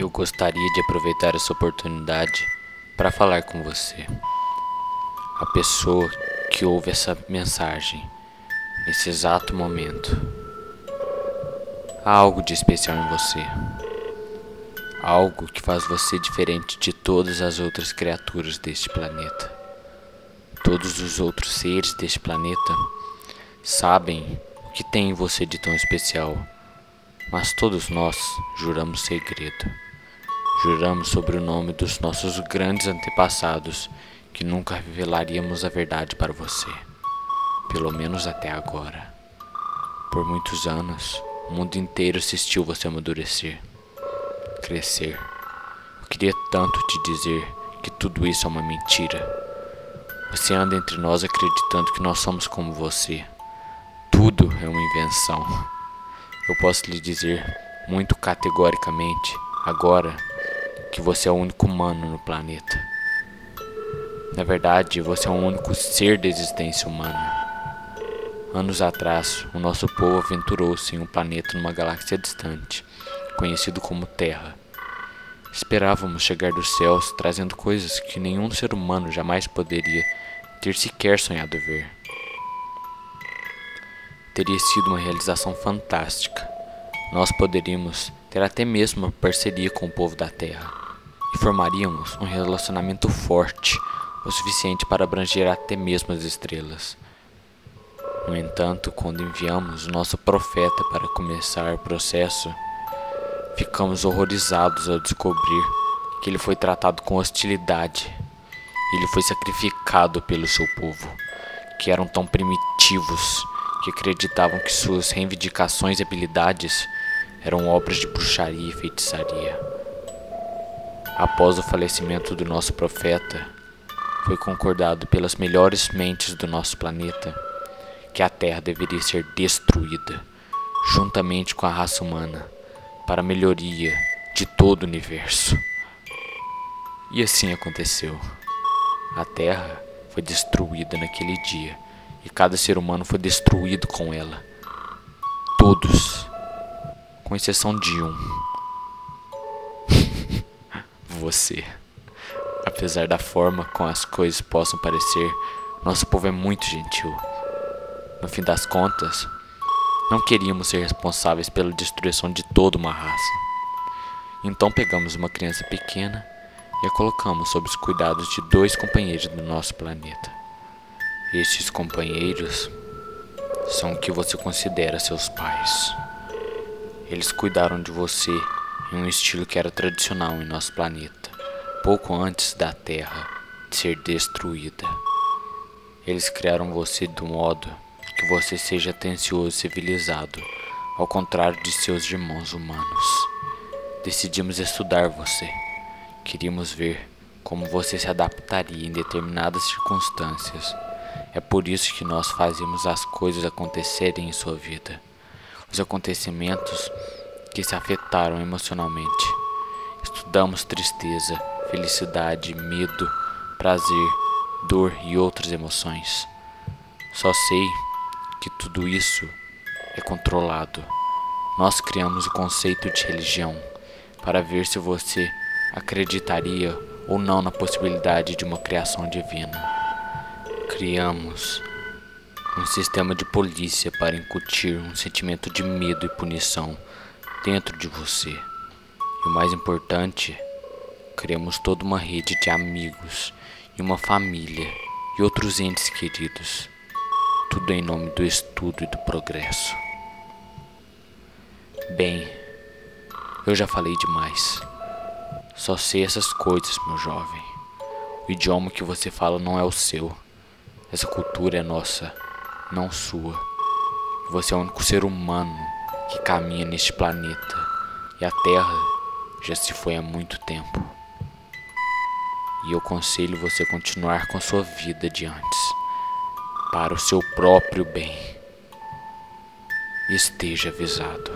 Eu gostaria de aproveitar essa oportunidade para falar com você. A pessoa que ouve essa mensagem nesse exato momento. Há algo de especial em você. Algo que faz você diferente de todas as outras criaturas deste planeta. Todos os outros seres deste planeta sabem o que tem em você de tão especial, mas todos nós juramos segredo. Juramos sobre o nome dos nossos grandes antepassados que nunca revelaríamos a verdade para você, pelo menos até agora. Por muitos anos, o mundo inteiro assistiu você amadurecer, crescer. Eu queria tanto te dizer que tudo isso é uma mentira. Você anda entre nós acreditando que nós somos como você. Tudo é uma invenção. Eu posso lhe dizer muito categoricamente, agora, que você é o único humano no planeta. Na verdade, você é o único ser de existência humana. Anos atrás, o nosso povo aventurou-se em um planeta numa galáxia distante, conhecido como Terra. Esperávamos chegar dos céus trazendo coisas que nenhum ser humano jamais poderia ter sequer sonhado ver. Teria sido uma realização fantástica. Nós poderíamos ter até mesmo parceria com o povo da Terra e formaríamos um relacionamento forte o suficiente para abranger até mesmo as estrelas. No entanto, quando enviamos o nosso profeta para começar o processo, ficamos horrorizados ao descobrir que ele foi tratado com hostilidade. Ele foi sacrificado pelo seu povo, que eram tão primitivos que acreditavam que suas reivindicações e habilidades eram obras de bruxaria e feitiçaria. Após o falecimento do nosso profeta, foi concordado pelas melhores mentes do nosso planeta que a Terra deveria ser destruída, juntamente com a raça humana, para a melhoria de todo o universo. E assim aconteceu. A Terra foi destruída naquele dia e cada ser humano foi destruído com ela. Todos, com exceção de um. Você. Apesar da forma como as coisas possam parecer, nosso povo é muito gentil. No fim das contas, não queríamos ser responsáveis pela destruição de toda uma raça. Então pegamos uma criança pequena e a colocamos sob os cuidados de dois companheiros do nosso planeta. Estes companheiros são o que você considera seus pais. Eles cuidaram de você em um estilo que era tradicional em nosso planeta, pouco antes da Terra ser destruída. Eles criaram você do modo que você seja atencioso e civilizado, ao contrário de seus irmãos humanos. Decidimos estudar você. Queríamos ver como você se adaptaria em determinadas circunstâncias. É por isso que nós fazemos as coisas acontecerem em sua vida. Os acontecimentos que se afetaram emocionalmente. Estudamos tristeza, felicidade, medo, prazer, dor e outras emoções. Só sei que tudo isso é controlado. Nós criamos o conceito de religião para ver se você acreditaria ou não na possibilidade de uma criação divina. Criamos um sistema de polícia para incutir um sentimento de medo e punição dentro de você. E o mais importante, criamos toda uma rede de amigos e uma família e outros entes queridos tudo em nome do estudo e do progresso. Bem, eu já falei demais. Só sei essas coisas, meu jovem. O idioma que você fala não é o seu. Essa cultura é nossa, não sua. Você é o único ser humano que caminha neste planeta. E a Terra já se foi há muito tempo. E eu aconselho você continuar com sua vida de antes para o seu próprio bem. Esteja avisado.